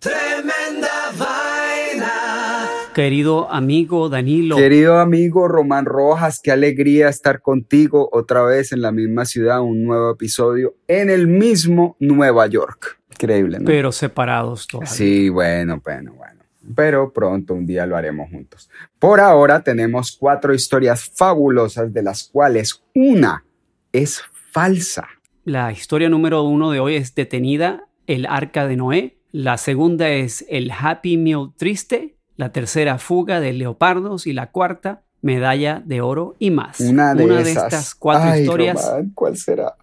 Tremenda vaina. Querido amigo Danilo. Querido amigo Román Rojas, qué alegría estar contigo otra vez en la misma ciudad, un nuevo episodio en el mismo Nueva York. Increíble, ¿no? Pero separados todavía. Sí, bueno, bueno, bueno. Pero pronto un día lo haremos juntos. Por ahora tenemos cuatro historias fabulosas de las cuales una es falsa. La historia número uno de hoy es detenida el arca de Noé. La segunda es el Happy Meal triste. La tercera, fuga de leopardos. Y la cuarta, medalla de oro y más. Una de, esas. estas cuatro Ay, historias. Román, ¿Cuál será?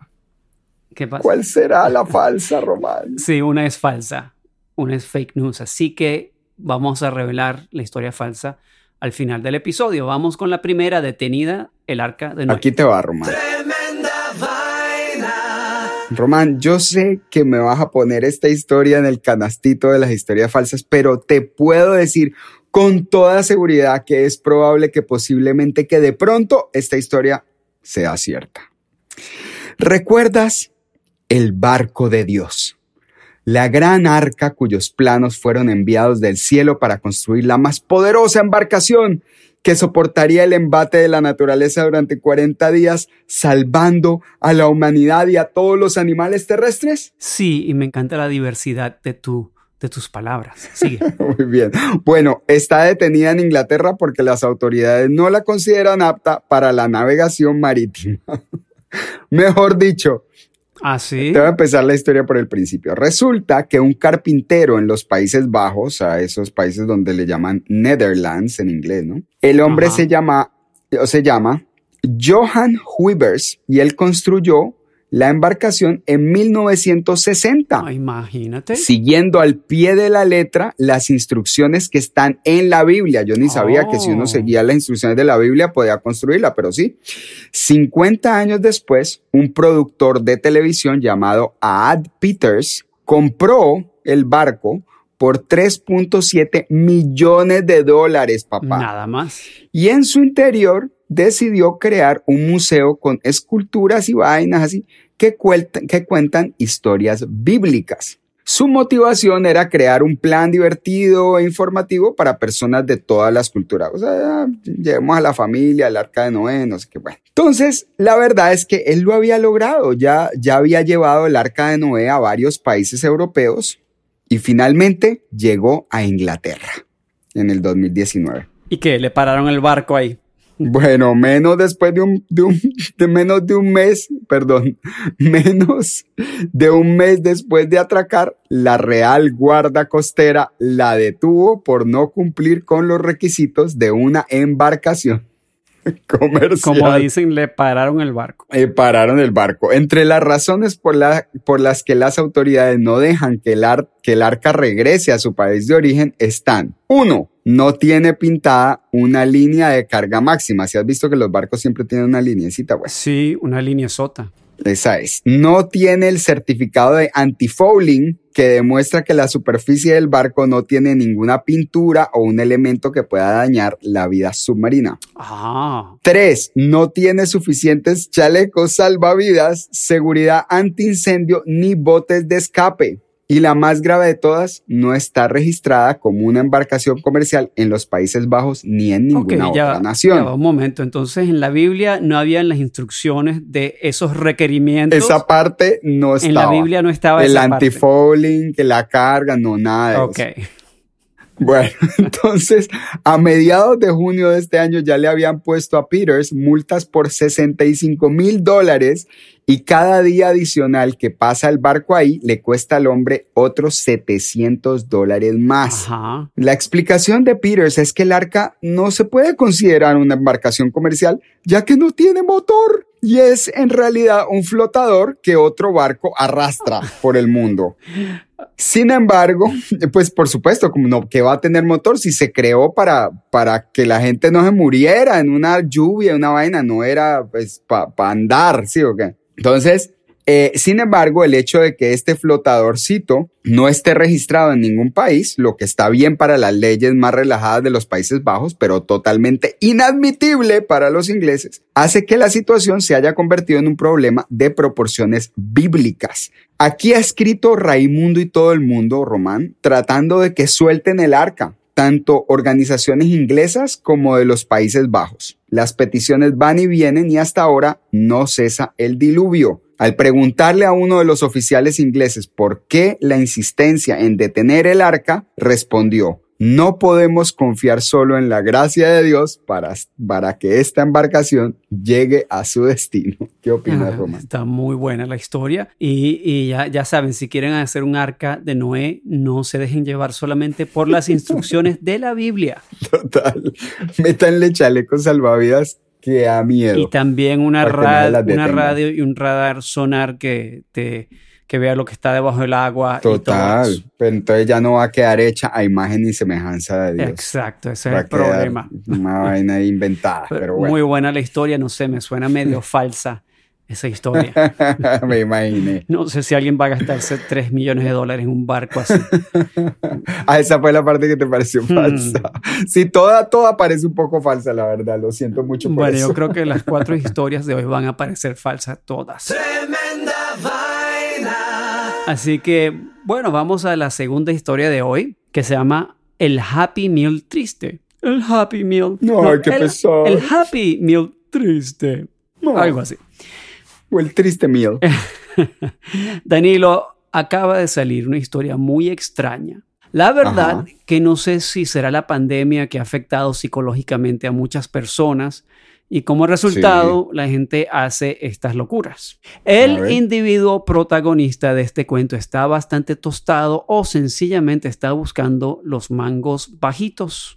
¿Qué pasa? ¿Cuál será la falsa, Román? Sí, una es falsa. Una es fake news. Así que vamos a revelar la historia falsa al final del episodio. Vamos con la primera, detenida el arca de Noé. Aquí te va, Román. Román, yo sé que me vas a poner esta historia en el canastito de las historias falsas, pero te puedo decir con toda seguridad que es probable que posiblemente que de pronto esta historia sea cierta. ¿Recuerdas el barco de Dios? La gran arca cuyos planos fueron enviados del cielo para construir la más poderosa embarcación que soportaría el embate de la naturaleza durante 40 días, salvando a la humanidad y a todos los animales terrestres? Sí, y me encanta la diversidad de, tu, de tus palabras. Sigue. Muy bien. Bueno, está detenida en Inglaterra porque las autoridades no la consideran apta para la navegación marítima. Mejor dicho, ¿Ah, sí? te voy a empezar la historia por el principio. Resulta que un carpintero en los Países Bajos, a esos países donde le llaman Netherlands en inglés, ¿no? El hombre Ajá. se llama, o se llama Johan Huibers y él construyó la embarcación en 1960 Ah, imagínate. siguiendo al pie de la letra las instrucciones que están en la Biblia. Yo ni sabía que si uno Oh. seguía las instrucciones de la Biblia podía construirla, pero sí. 50 años después, un productor de televisión llamado Ad Peters compró el barco por 3.7 millones de dólares, papá. Nada más. Y en su interior decidió crear un museo con esculturas y vainas así que, cuelta- que cuentan historias bíblicas. Su motivación era crear un plan divertido e informativo para personas de todas las culturas. O sea, llevemos a la familia, al arca de Noé, no sé qué. Bueno. Entonces, la verdad es que él lo había logrado. Ya, ya había llevado el arca de Noé a varios países europeos y finalmente llegó a Inglaterra en el 2019. ¿Y qué? ¿Le pararon el barco ahí? Bueno, menos después de un, de un, de menos de un mes, perdón, menos de un mes después de atracar, la Real Guarda Costera la detuvo por no cumplir con los requisitos de una embarcación comercial. Como dicen, le pararon el barco. Eh, pararon el barco. Entre las razones por, la- por las que las autoridades no dejan que el, ar- que el arca regrese a su país de origen están, uno, no tiene pintada una línea de carga máxima. Si has visto que los barcos siempre tienen una lineecita, pues Sí, una línea sota. esa es. No tiene el certificado de antifouling que demuestra que la superficie del barco no tiene ninguna pintura o un elemento que pueda dañar la vida submarina. Ah, Tres, no tiene suficientes chalecos salvavidas, seguridad antiincendio ni botes de escape. Y la más grave de todas, no está registrada como una embarcación comercial en los Países Bajos ni en ninguna ya, otra ya nación. va, un momento. Entonces, en la Biblia no habían las instrucciones de esos requerimientos. Esa parte no estaba. en la Biblia no estaba El antifouling, que la carga, no nada de Ok. eso. Bueno, entonces a mediados de junio de este año ya le habían puesto a Peters multas por 65 mil dólares y cada día adicional que pasa el barco ahí le cuesta al hombre otros 700 dólares más. Ajá. La explicación de Peters es que el arca no se puede considerar una embarcación comercial ya que no tiene motor y es en realidad un flotador que otro barco arrastra por el mundo. Sin embargo, pues por supuesto, como no, que va a tener motor si se creó para, para que la gente no se muriera en una lluvia, una vaina, no era pues para andar, ¿sí o qué? Entonces, eh, sin embargo, el hecho de que este flotadorcito no esté registrado en ningún país, lo que está bien para las leyes más relajadas de los Países Bajos, pero totalmente inadmitible para los ingleses, hace que la situación se haya convertido en un problema de proporciones bíblicas. Aquí ha escrito Raimundo y todo el mundo, Román, tratando de que suelten el arca, tanto organizaciones inglesas como de los Países Bajos. Las peticiones van y vienen y hasta ahora no cesa el diluvio. Al preguntarle a uno de los oficiales ingleses por qué la insistencia en detener el arca, respondió, no podemos confiar solo en la gracia de Dios para, para que esta embarcación llegue a su destino. ¿Qué opinas, Ah, Román? Está muy buena la historia. Y, y ya, ya saben, si quieren hacer un arca de Noé, no se dejen llevar solamente por las instrucciones de la Biblia. Total. Métanle chalecos salvavidas que da miedo. Y también una, Para que nadie ra- las una radio y un radar sonar que, te, que vea lo que está debajo del agua. y todo Total. eso. Pero entonces ya no va a quedar hecha a imagen y semejanza de Dios. Exacto, ese Va es el problema. Una vaina inventada. Pero Pero bueno. Muy buena la historia, no sé, me suena medio falsa esa historia. Me imaginé. No sé si alguien va a gastarse 3 millones de dólares en un barco así. Ah, esa fue la parte que te pareció Hmm. falsa. Sí, toda, toda parece un poco falsa, la verdad. Lo siento mucho por Bueno, eso. yo creo que las cuatro historias de hoy van a parecer falsas todas. Tremenda vaina. Así que, bueno, vamos a la segunda historia de hoy, que se llama El Happy Meal Triste. El Happy Meal. No, qué el, pesado. El Happy Meal Triste. No. Algo así. O el triste meal. Danilo, acaba de salir una historia muy extraña. La verdad Ajá. que no sé si será la pandemia que ha afectado psicológicamente a muchas personas y como resultado la gente hace estas locuras. El individuo protagonista de este cuento está bastante tostado o sencillamente está buscando los mangos bajitos.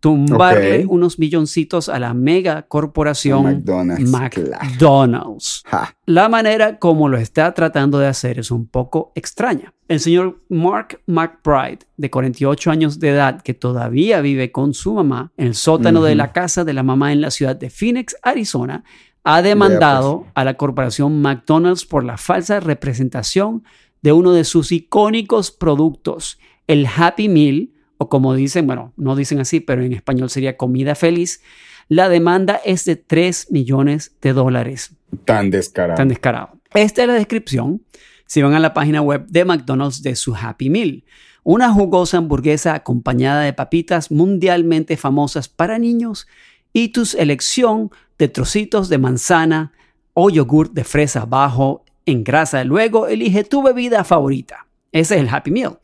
Tumbarle unos milloncitos a la mega corporación McDonald's, McDonald's. La manera como lo está tratando de hacer es un poco extraña. El señor Mark McBride, de 48 años de edad, que todavía vive con su mamá en el sótano de la casa de la mamá en la ciudad de Phoenix, Arizona, ha demandado pues. a la corporación McDonald's por la falsa representación de uno de sus icónicos productos, el Happy Meal, o como dicen, bueno, no dicen así, pero en español sería comida feliz. La demanda es de 3 millones de dólares Tan descarado. tan descarado. Esta es la descripción. Si van a la página web de McDonald's de su Happy Meal, una jugosa hamburguesa acompañada de papitas mundialmente famosas para niños y tu elección de trocitos de manzana o yogur de fresa bajo en grasa. Luego elige tu bebida favorita. Ese es el Happy Meal.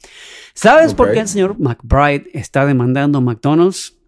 ¿Sabes por qué el señor McBride está demandando a McDonald's?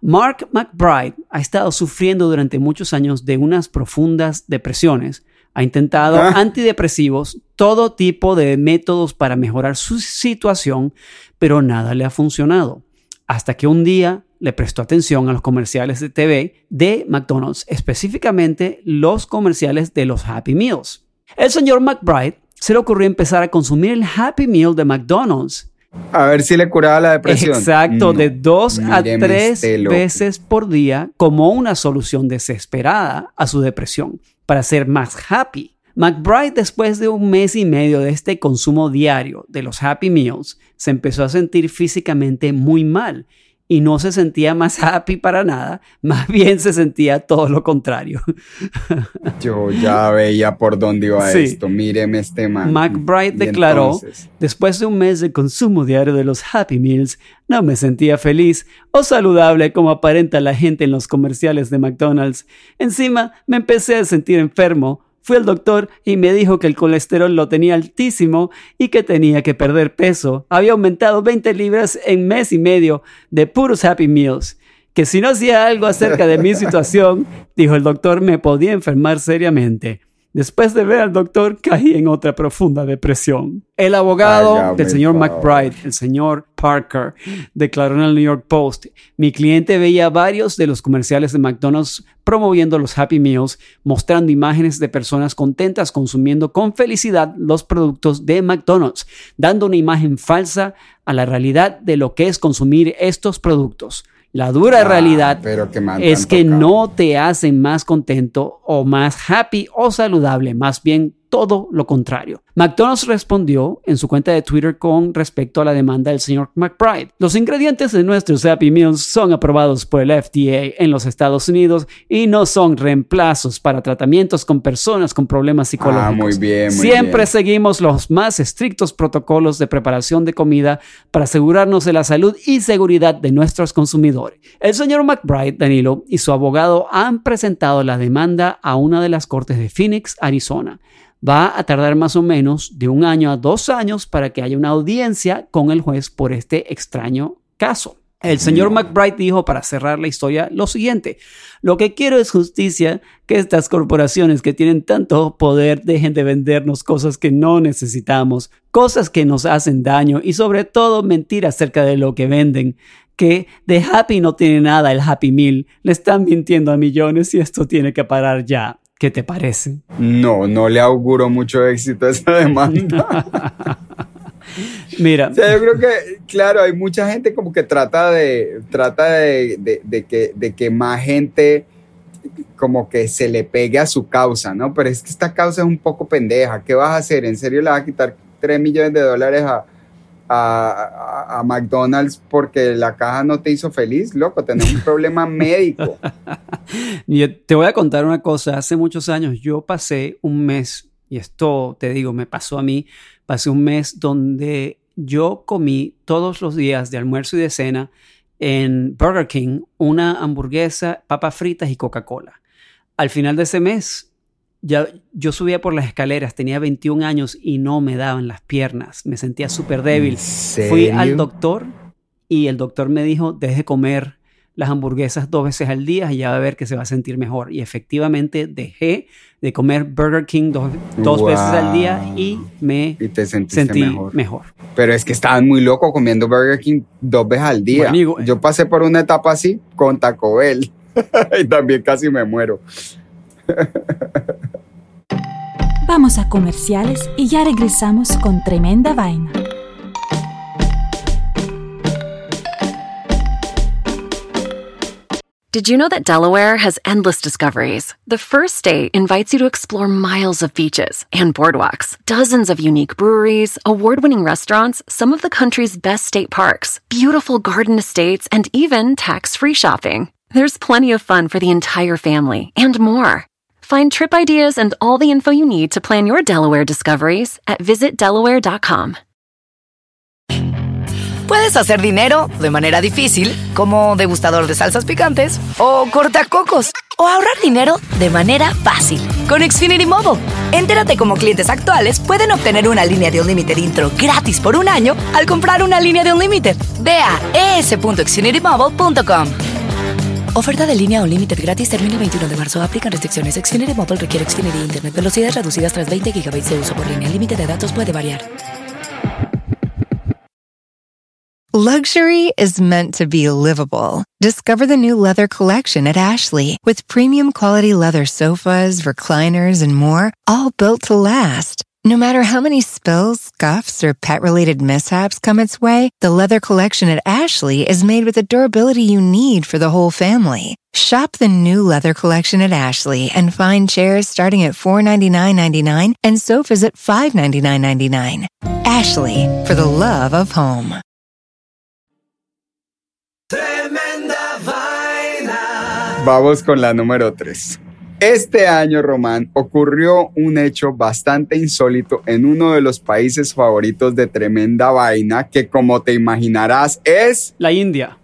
Mark McBride ha estado sufriendo durante muchos años de unas profundas depresiones. Ha intentado Ah. antidepresivos, todo tipo de métodos para mejorar su situación, pero nada le ha funcionado. Hasta que un día le prestó atención a los comerciales de TV de McDonald's, específicamente los comerciales de los Happy Meals. El señor McBride se le ocurrió empezar a consumir el Happy Meal de McDonald's A ver si le curaba la depresión. Exacto, No. de dos a tres este loco. veces por día como una solución desesperada a su depresión para ser más happy. McBride, después de un mes y medio de este consumo diario de los Happy Meals, se empezó a sentir físicamente muy mal y no se sentía más happy para nada, más bien se sentía todo lo contrario. Yo ya veía por dónde iba Sí. esto. Míreme este man. McBride Y declaró, entonces, después de un mes de consumo diario de los Happy Meals, no me sentía feliz o saludable como aparenta la gente en los comerciales de McDonald's. Encima, me empecé a sentir enfermo Fui al doctor y me dijo que el colesterol lo tenía altísimo y que tenía que perder peso. Había aumentado 20 libras en mes y medio de puros Happy Meals. Que si no hacía algo acerca de mi situación, dijo el doctor, me podía enfermar seriamente. Después de ver al doctor, caí en otra profunda depresión. El abogado del señor favor. McBride, el señor Parker, declaró en el New York Post, mi cliente veía varios de los comerciales de McDonald's promoviendo los Happy Meals, mostrando imágenes de personas contentas consumiendo con felicidad los productos de McDonald's, dando una imagen falsa a la realidad de lo que es consumir estos productos. La dura Ah, realidad que es que tocado. no te hacen más contento o más happy o saludable, más bien todo lo contrario. McDonald's respondió en su cuenta de Twitter con respecto a la demanda del señor McBride. Los ingredientes de nuestros Happy Meals son aprobados por el FDA en los Estados Unidos y no son reemplazos para tratamientos con personas con problemas psicológicos. Ah, muy bien, muy Siempre bien. seguimos los más estrictos protocolos de preparación de comida para asegurarnos de la salud y seguridad de nuestros consumidores. El señor McBride, Danilo, y su abogado han presentado la demanda a una de las cortes de Phoenix, Arizona. Va a tardar más o menos de un año a dos años para que haya una audiencia con el juez por este extraño caso. El señor McBride dijo para cerrar la historia lo siguiente, lo que quiero es justicia, que estas corporaciones que tienen tanto poder dejen de vendernos cosas que no necesitamos, cosas que nos hacen daño y sobre todo mentir acerca de lo que venden, que de Happy no tiene nada el Happy Meal, le están mintiendo a millones y esto tiene que parar ya. ¿Qué te parece? No, no le auguro mucho éxito a esa demanda. Mira, O sea, yo creo que, claro, hay mucha gente como que trata de, trata de, de- de que, de que más gente como que se le pegue a su causa, ¿no? Pero es que esta causa es un poco pendeja. ¿Qué vas a hacer? ¿En serio le vas a quitar 3 millones de dólares a, a, a- a McDonald's porque la caja no te hizo feliz? Loco, tenés un problema médico. Yo te voy a contar una cosa. Hace muchos años yo pasé un mes, y esto te digo, me pasó a mí, pasé un mes donde yo comí todos los días de almuerzo y de cena en Burger King una hamburguesa, papas fritas y Coca-Cola. Al final de ese mes, ya, yo subía por las escaleras, tenía 21 años y no me daban las piernas, me sentía súper débil. ¿En Fui al doctor y el doctor me dijo, deje de comer las hamburguesas dos veces al día y ya va a ver que se va a sentir mejor. Y efectivamente dejé de comer Burger King dos, dos veces al día y me Y te sentiste sentí mejor. mejor. Pero es que estaban muy locos comiendo Burger King dos veces al día. Bueno, amigo, Yo pasé por una etapa así con Taco Bell y también casi me muero. Vamos a comerciales y ya regresamos con tremenda vaina. Did you know that Delaware has endless discoveries? The first state invites you to explore miles of beaches and boardwalks, dozens of unique breweries, award winning restaurants, some of the country's best state parks, beautiful garden estates, and even tax free shopping. There's plenty of fun for the entire family and more. Find trip ideas and all the info you need to plan your Delaware discoveries at visitdelaware.com. Puedes hacer dinero de manera difícil, como degustador de salsas picantes, o cortacocos, o ahorrar dinero de manera fácil con Xfinity Mobile. Entérate cómo clientes actuales pueden obtener una línea de Unlimited intro gratis por un año al comprar una línea de Unlimited. Ve a es.xfinitymobile.com. Oferta de línea Unlimited gratis termina el 21 de marzo. Aplican restricciones. Xfinity Mobile requiere Xfinity Internet. Velocidades reducidas tras 20 GB de uso por línea. El límite de datos puede variar. Luxury is meant to be livable. Discover the new leather collection at Ashley with premium quality leather sofas, recliners, and more, all built to last. No matter how many spills, scuffs, or pet related mishaps come its way, the leather collection at Ashley is made with the durability you need for the whole family. Shop the new leather collection at Ashley and find chairs starting at $499.99 and sofas at $599.99. Ashley, for the love of home. Vamos con la número 3. Este año, Román, ocurrió un hecho bastante insólito en uno de los países favoritos de Tremenda Vaina, que como te imaginarás es La India,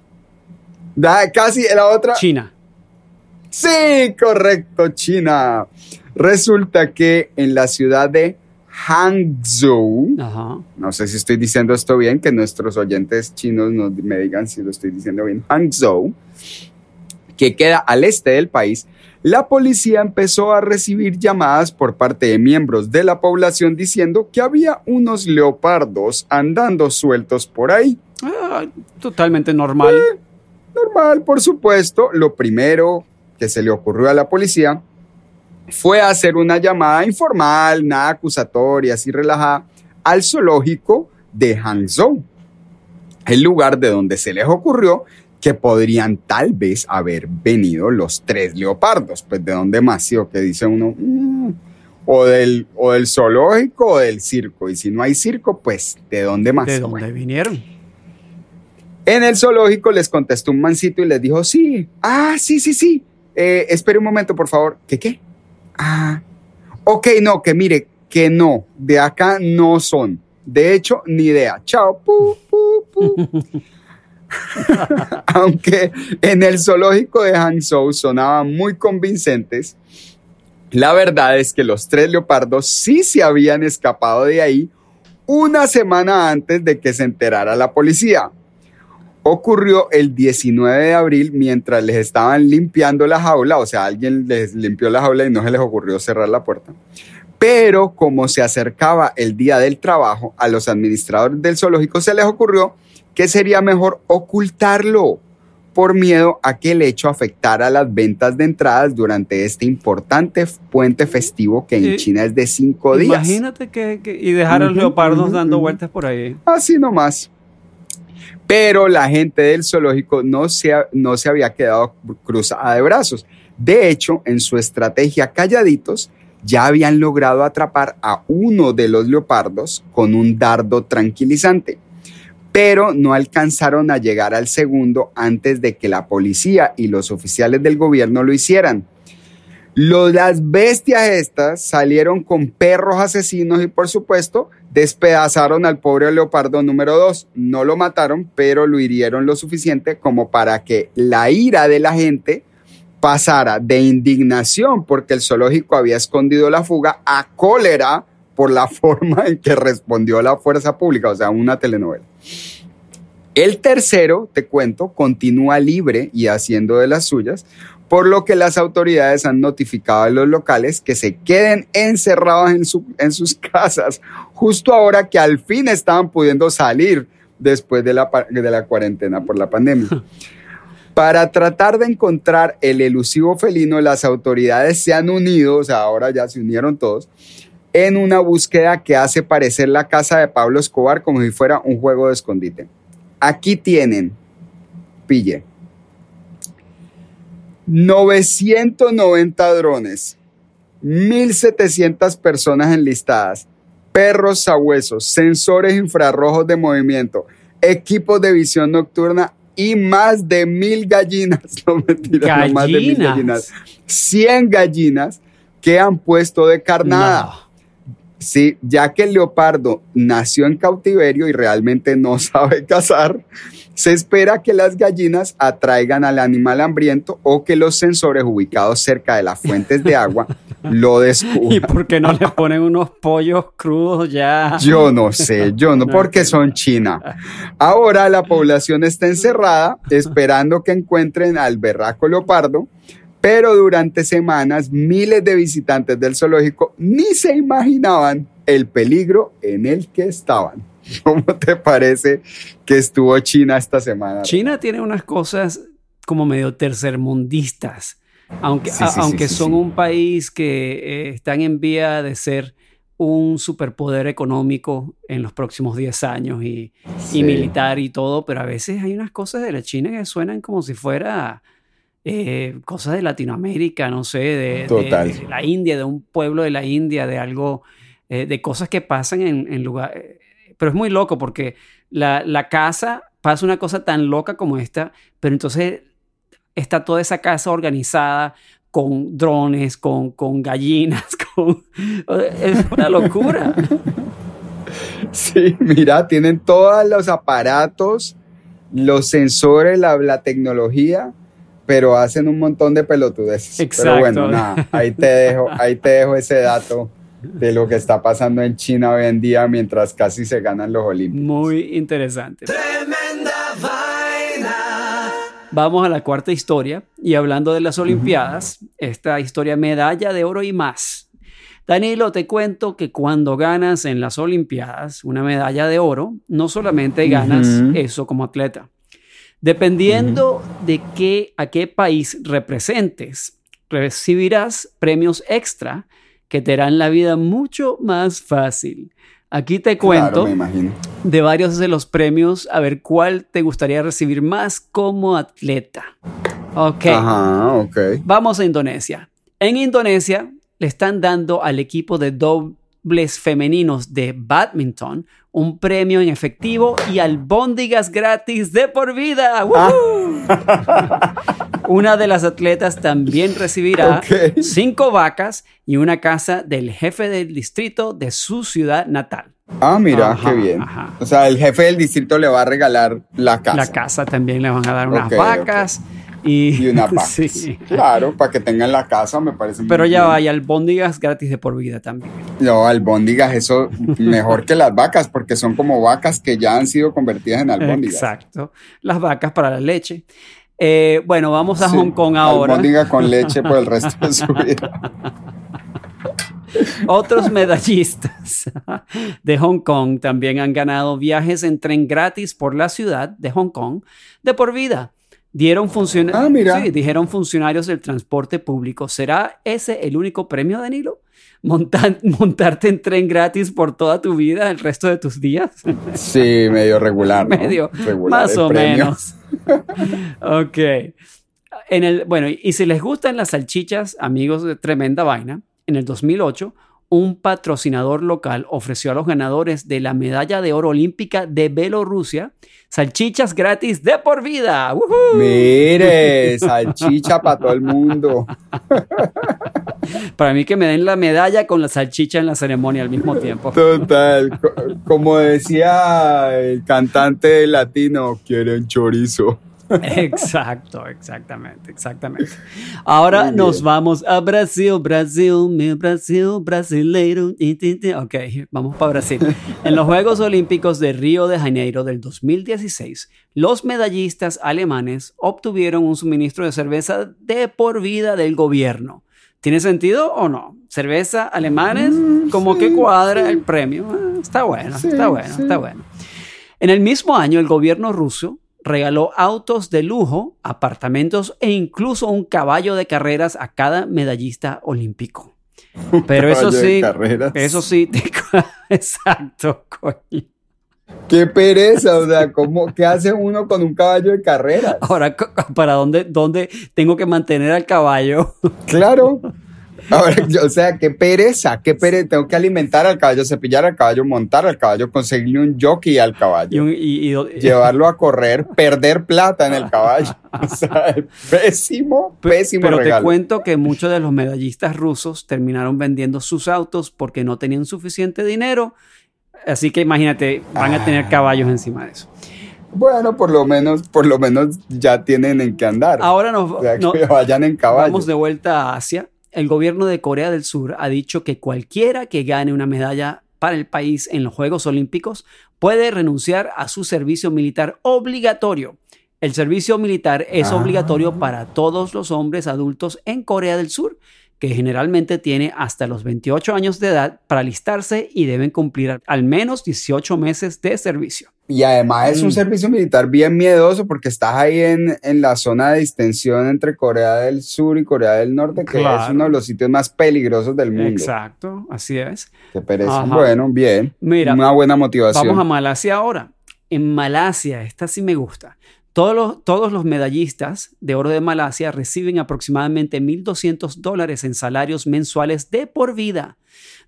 da, casi la otra. China. Sí, correcto, China. Resulta que en la ciudad de Hangzhou, Ajá. no sé si estoy diciendo esto bien, que nuestros oyentes chinos nos, me digan si lo estoy diciendo bien, Hangzhou, que queda al este del país, la policía empezó a recibir llamadas por parte de miembros de la población diciendo que había unos leopardos andando sueltos por ahí. Ah, totalmente normal. Normal, por supuesto. Lo primero que se le ocurrió a la policía fue hacer una llamada informal, nada acusatoria, así relajada, al zoológico de Hangzhou, el lugar de donde se les ocurrió que podrían tal vez haber venido los tres leopardos. Pues de dónde más, sí, o que dice uno, "Mm, o, del, o del zoológico o del circo. Y si no hay circo, pues de dónde más. ¿De Bueno. dónde vinieron? En el zoológico les contestó un mancito y les dijo, sí, ah, sí, sí, sí, Eh, espere un momento, por favor. ¿Qué qué? Ah, ok, no, que mire, que no, de acá no son. De hecho, ni idea. Chao. Pu, pu, pu. Aunque en el zoológico de Hangzhou sonaban muy convincentes, la verdad es que los tres leopardos sí se habían escapado de ahí una semana antes de que se enterara la policía. Ocurrió el 19 de abril mientras les estaban limpiando la jaula, o sea, alguien les limpió la jaula y no se les ocurrió cerrar la puerta. Pero como se acercaba el día del trabajo, a los administradores del zoológico se les ocurrió que sería mejor ocultarlo por miedo a que el hecho afectara las ventas de entradas durante este importante puente festivo que en. China es de cinco días. Imagínate que, que- y dejar a los leopardos dando vueltas por ahí. Así nomás. Pero la gente del zoológico no se, no se había quedado cruzada de brazos. De hecho, en su estrategia calladitos, ya habían logrado atrapar a uno de los leopardos con un dardo tranquilizante. Pero no alcanzaron a llegar al segundo antes de que la policía y los oficiales del gobierno lo hicieran. Los, las bestias estas salieron con perros asesinos y por supuesto despedazaron al pobre leopardo número 2. No lo mataron, pero lo hirieron lo suficiente como para que la ira de la gente pasara de indignación porque el zoológico había escondido la fuga a cólera por la forma en que respondió la fuerza pública, o sea, una telenovela. El tercero, te cuento, continúa libre y haciendo de las suyas, por lo que las autoridades han notificado a los locales que se queden encerrados en, su- en sus casas, justo ahora que al fin estaban pudiendo salir después de la, de la cuarentena por la pandemia. Para tratar de encontrar el elusivo felino, las autoridades se han unido, o sea, ahora ya se unieron todos, en una búsqueda que hace parecer la casa de Pablo Escobar como si fuera un juego de escondite. Aquí tienen, pille, 990 drones, 1.700 personas enlistadas, perros sabuesos, sensores infrarrojos de movimiento, equipos de visión nocturna y más de mil gallinas. No mentira, no más de mil Gallinas. gallinas. 100 gallinas que han puesto de carnada. No. Sí, ya que el leopardo nació en cautiverio y realmente no sabe cazar, se espera que las gallinas atraigan al animal hambriento o que los sensores ubicados cerca de las fuentes de agua lo ¿Y descubran. por qué no le ponen unos pollos crudos ya? Yo no sé, yo no, porque son China. Ahora la población está encerrada esperando que encuentren al berraco leopardo, pero durante semanas miles de visitantes del zoológico ni se imaginaban el peligro en el que estaban. ¿Cómo te parece que estuvo China esta semana? China tiene unas cosas como medio tercermundistas, aunque, Sí, sí, a- aunque sí, son un país que eh, están en vía de ser un superpoder económico en los próximos 10 años y, y militar y todo, pero a veces hay unas cosas de la China que suenan como si fuera eh, cosas de Latinoamérica, no sé, de, de- Total. de la India, de un pueblo de la India, de algo, eh, de cosas que pasan en, en lugares. Pero es muy loco porque la, la casa pasa una cosa tan loca como esta, pero entonces está toda esa casa organizada con drones, con, con gallinas, con... Es una locura. Sí, mira, tienen todos los aparatos, los sensores, la, la tecnología, pero hacen un montón de pelotudeces. Exacto. Pero bueno, nada, ahí te dejo, ahí te dejo ese dato de lo que está pasando en China hoy en día mientras casi se ganan los Olímpicos. Muy interesante. Tremenda vaina. Vamos a la cuarta historia y hablando de las Olimpiadas, esta historia medalla de oro y más. Danilo, te cuento que cuando ganas en las Olimpiadas una medalla de oro, no solamente ganas Ujú. eso como atleta. Dependiendo de qué, a qué país representes, recibirás premios extra que te harán la vida mucho más fácil. Aquí te cuento Claro, de varios de los premios, a ver cuál te gustaría recibir más como atleta. Ok, Ajá, ok. vamos a Indonesia. En Indonesia le están dando al equipo de dobles femeninos de badminton un premio en efectivo y albóndigas gratis de por vida. ¡Woohoo! Una de las atletas también recibirá Ok. cinco vacas y una casa del jefe del distrito de su ciudad natal. Ah, mira, Ajá, qué bien. ajá. O sea, el jefe del distrito le va a regalar la casa. La casa también le van a dar unas Ok, vacas y, Y una. Sí. Claro, para que tengan la casa, me parece muy Pero ya vaya, albóndigas gratis de por vida también. No, albóndigas, eso mejor que las vacas, porque son como vacas que ya han sido convertidas en albóndigas. Exacto. Las vacas para la leche. Eh, bueno, vamos a Sí, Hong Kong ahora. Albóndiga con leche por el resto de su vida. Otros medallistas de Hong Kong también han ganado viajes en tren gratis por la ciudad de Hong Kong de por vida. Dieron funciona- Ah, mira. Sí, dijeron funcionarios del transporte público. ¿Será ese el único premio, Danilo? Montar- montarte en tren gratis por toda tu vida, el resto de tus días. Sí, medio regular. ¿no? medio, Regular más o premio. menos. ok. En el, bueno, y si les gustan las salchichas, amigos de Tremenda Vaina, en el 2008, un patrocinador local ofreció a los ganadores de la medalla de oro olímpica de Bielorrusia salchichas gratis de por vida. ¡Woohoo! Mire, salchicha para todo el mundo. Para mí que me den la medalla con la salchicha en la ceremonia al mismo tiempo. Total. co- Como decía el cantante latino, quieren chorizo. Exacto, exactamente, exactamente. Ahora nos vamos a Brasil, Brasil, mi Brasil, brasileiro. Ok, vamos para Brasil. En los Juegos Olímpicos de Río de Janeiro del 2016, los medallistas alemanes obtuvieron un suministro de cerveza de por vida del gobierno. ¿Tiene sentido o no? Cerveza alemanes, como que cuadra el premio. Ah, está bueno, Sí, está bueno, está bueno. En el mismo año, el gobierno ruso regaló autos de lujo, apartamentos e incluso un caballo de carreras a cada medallista olímpico. Pero eso sí, carreras. eso sí, te- exacto, coño. Qué pereza, o sea, ¿cómo, ¿qué hace uno con un caballo de carreras? Ahora, ¿para dónde, dónde tengo que mantener al caballo? Claro. Ahora, yo- o sea, qué pereza, qué pereza. Tengo que alimentar al caballo, cepillar al caballo, montar al caballo, conseguirle un jockey al caballo, un- y- y- llevarlo a correr, perder plata en el caballo. O sea, pésimo, pésimo Pero te cuento que muchos de los medallistas rusos terminaron vendiendo sus autos porque no tenían suficiente dinero. Así que imagínate, van a tener Ah. caballos encima de eso. Bueno, por lo menos, por lo menos ya tienen en qué andar. Ahora nos o sea, que no- vayan en caballo. vamos de vuelta a Asia. El gobierno de Corea del Sur ha dicho que cualquiera que gane una medalla para el país en los Juegos Olímpicos puede renunciar a su servicio militar obligatorio. El servicio militar es Ah. obligatorio para todos los hombres adultos en Corea del Sur, que generalmente tiene hasta los 28 años de edad para alistarse y deben cumplir al menos 18 meses de servicio. Y además es un Mm. servicio militar bien miedoso porque estás ahí en, en la zona de distensión entre Corea del Sur y Corea del Norte, que Claro. es uno de los sitios más peligrosos del mundo. Exacto, así es. Qué pereza. Bueno, bien. Mira, Una buena motivación. Vamos a Malasia ahora. En Malasia, esta sí me gusta. Todos los, todos los medallistas de oro de Malasia reciben aproximadamente 1.200 dólares en salarios mensuales de por vida.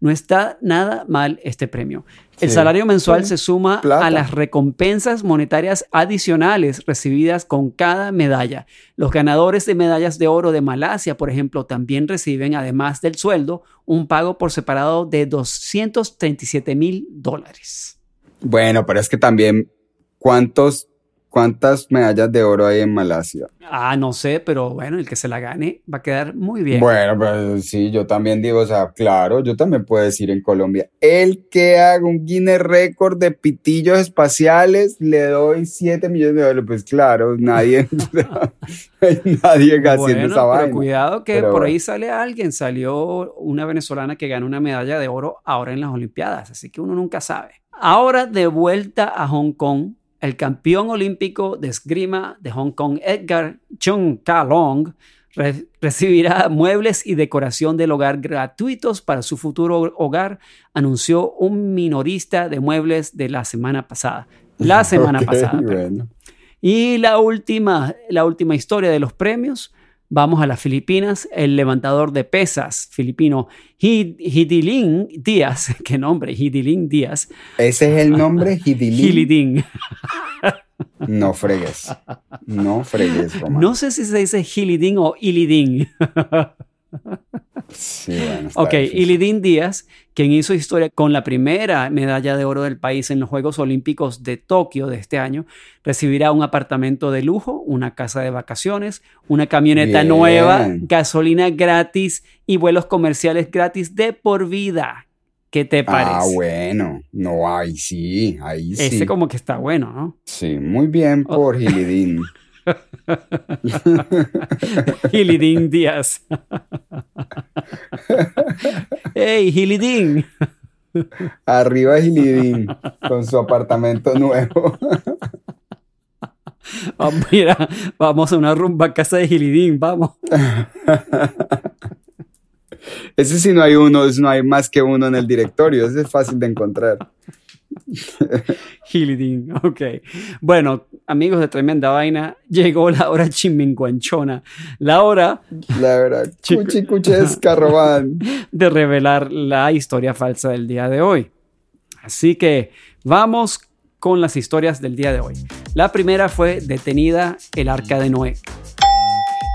No está nada mal este premio. El Sí. salario mensual Sí. se suma Plata. a las recompensas monetarias adicionales recibidas con cada medalla. Los ganadores de medallas de oro de Malasia, por ejemplo, también reciben, además del sueldo, un pago por separado de 237 mil dólares. Bueno, pero es que también, ¿cuántos, ¿Cuántas medallas de oro hay en Malasia? Ah, no sé, pero bueno, el que se la gane va a quedar muy bien. Bueno, pues sí, yo también digo, o sea, claro, yo también puedo decir en Colombia, el que haga un Guinness récord de pitillos espaciales, le doy 7 millones de dólares. Pues claro, nadie, nadie haciendo Bueno, esa pero vaina. cuidado que Pero por bueno. ahí sale alguien. Salió una venezolana que ganó una medalla de oro ahora en las Olimpiadas, así que uno nunca sabe. Ahora de vuelta a Hong Kong, el campeón olímpico de esgrima de Hong Kong, Edgar Chung Ka Long, re- recibirá muebles y decoración del hogar gratuitos para su futuro hogar, anunció un minorista de muebles de la semana pasada. La semana pasada. bueno. Y la última, la última historia de los premios, vamos a las Filipinas. El levantador de pesas filipino Hid- Hidilin Díaz, qué nombre, Hidilin Díaz, Ese es el nombre, Hidilin. Hilidin. No fregues. No fregues, Román. No sé si se dice Hilidin o Ilidin. Sí, bueno, Ok, difícil. Díaz, quien hizo historia con la primera medalla de oro del país en los Juegos Olímpicos de Tokio de este año, recibirá un apartamento de lujo, una casa de vacaciones, una camioneta Bien. nueva, gasolina gratis y vuelos comerciales gratis de por vida. ¿Qué te parece? Ah, bueno. No, ahí sí, ahí sí. Ese como que está bueno, ¿no? Sí, muy bien por Gilidín. Hilidin Díaz. ¡Hey, Hilidin! Arriba Gilidín con su apartamento nuevo. Vamos, mira, vamos a una rumba a casa de Hilidin, vamos. Ese sí no hay uno, no hay más que uno en el directorio. Ese es fácil de encontrar. Hilidin, ok. Bueno, amigos de Tremenda Vaina, llegó la hora chimenguanchona, la hora La Chico. cuchicuchesca, Román. de revelar la historia falsa del día de hoy. Así que vamos con las historias del día de hoy. La primera fue detenida el arca de Noé.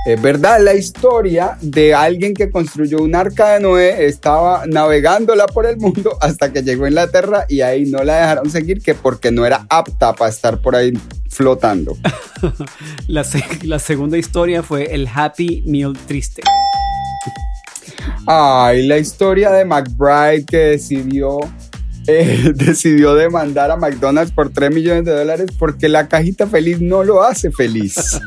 Es verdad, la historia de alguien que construyó un arca de Noé estaba navegándola por el mundo hasta que llegó a Inglaterra y ahí no la dejaron seguir que porque no era apta para estar por ahí flotando. La, se- la segunda historia fue el Happy Meal triste. Ay, la historia de McBride que decidió, eh, decidió demandar a McDonald's por 3 millones de dólares porque la cajita feliz no lo hace feliz.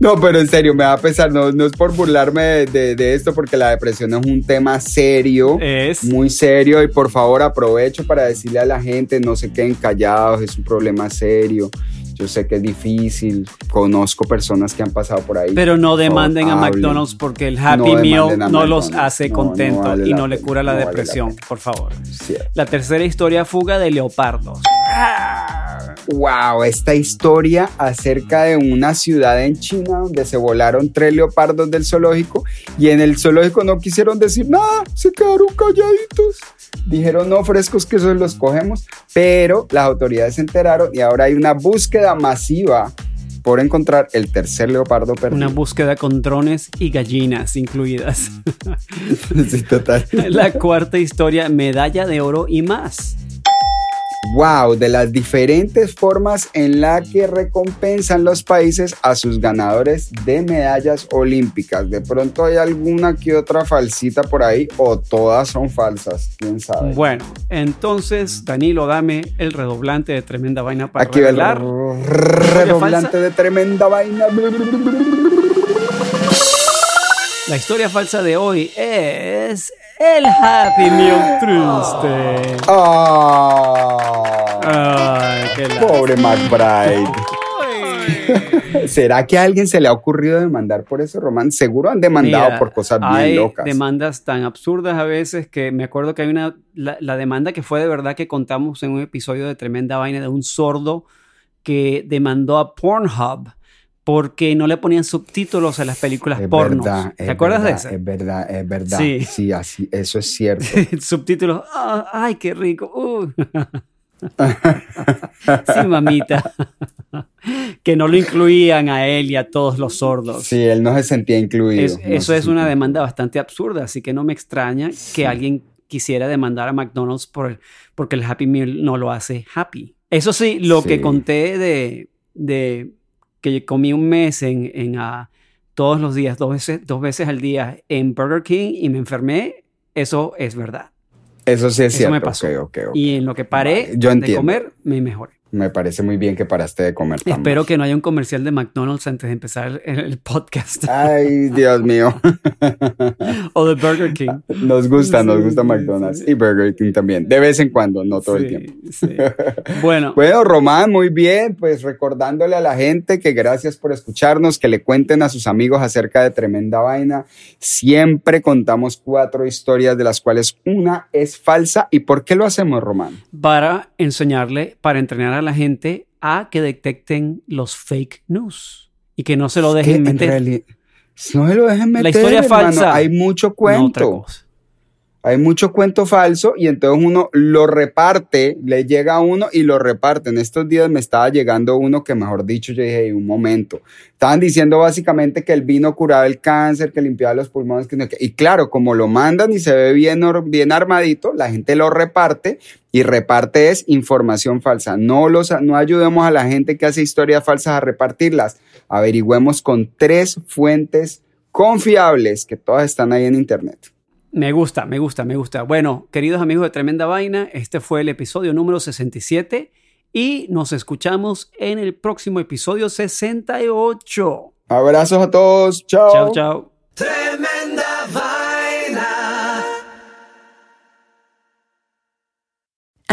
No, pero en serio, me va a pesar, no, no es por burlarme de, de- de esto porque la depresión es un tema serio. Es Muy serio y por favor aprovecho para decirle a la gente no se queden callados, es un problema serio. Yo sé que es difícil, conozco personas que han pasado por ahí. Pero no demanden a. McDonald's porque el Happy No Meal no los hace No, no contentos vale y no le cura la no vale la depresión, por favor. Cierto. La tercera historia, fuga de leopardos. Wow, esta historia acerca de una ciudad en China donde se volaron tres leopardos del zoológico y en el zoológico no quisieron decir nada, se quedaron calladitos. Dijeron no frescos que esos los cogemos, pero las autoridades se enteraron y ahora hay una búsqueda masiva por encontrar el tercer leopardo perdido. Una búsqueda con drones y gallinas incluidas. Sí, total. La cuarta historia, medalla de oro y más. Wow, de las diferentes formas en la que recompensan los países a sus ganadores de medallas olímpicas. De pronto hay alguna que otra falsita por ahí o todas son falsas, quién sabe. Bueno, entonces, Danilo, dame el redoblante de tremenda vaina para Aquí va el revelar. redoblante de tremenda vaina. La historia falsa de hoy es el Happy Meal triste. Ah, Ay, qué pobre McBride. ¿Será que a alguien se le ha ocurrido demandar por eso, Román? Seguro han demandado Mira, por cosas bien hay locas. demandas tan absurdas a veces que me acuerdo que hay una, la, la demanda que fue de verdad que contamos en un episodio de Tremenda Vaina de un sordo que demandó a Pornhub porque no le ponían subtítulos a las películas Es pornos. verdad, ¿Te acuerdas verdad, de ese? Es verdad, es verdad. Sí. Sí, así, eso es cierto. subtítulos, ah, ay, qué rico. uh. sí, mamita. que no lo incluían a él y a todos los sordos. Sí, él no se sentía incluido. Es- no eso se es una demanda bastante absurda, así que no me extraña que alguien quisiera demandar a McDonald's por porque el Happy Meal no lo hace happy. Eso sí, lo que conté de, de que comí un mes en, en, ah, todos los días, dos veces, dos veces al día en Burger King y me enfermé, eso es verdad. Eso sí es Eso cierto. me pasó. ok, ok, ok. Y en lo que paré Vale, yo de entiendo. comer, me mejoré. Me parece muy bien que paraste de comer Espero que no haya un comercial de McDonald's antes de empezar el, podcast. Ay, Dios mío. o de Burger King. Nos gusta, nos gusta McDonald's sí. y Burger King también. De vez en cuando, no todo el tiempo. sí. Bueno, Bueno, Román, muy bien, pues recordándole a la gente que gracias por escucharnos, que le cuenten a sus amigos acerca de Tremenda Vaina. Siempre contamos cuatro historias de las cuales una es falsa. ¿Y por qué lo hacemos, Román? para enseñarle, para entrenar a la gente a que detecten los fake news y que no se lo dejen en meter. No se lo dejen meter. historia hermano. falsa. Hay mucho No cuento. cosa. Hay mucho cuento falso y entonces uno lo reparte, le llega a uno y lo reparte. En estos días me estaba llegando uno que, mejor dicho, yo dije, "Ey, un momento. Estaban diciendo básicamente que el vino curaba el cáncer, que limpiaba los pulmones. Que no- y claro, como lo mandan y se ve bien, bien armadito, la gente lo reparte y reparte es información falsa. No, los, no ayudemos a la gente que hace historias falsas a repartirlas. Averigüemos con tres fuentes confiables que todas están ahí en internet. Me gusta, me gusta, me gusta. Bueno, queridos amigos de Tremenda Vaina, este fue el episodio número 67 y nos escuchamos en el próximo episodio 68. Abrazos a todos. Chao. Chao, chao.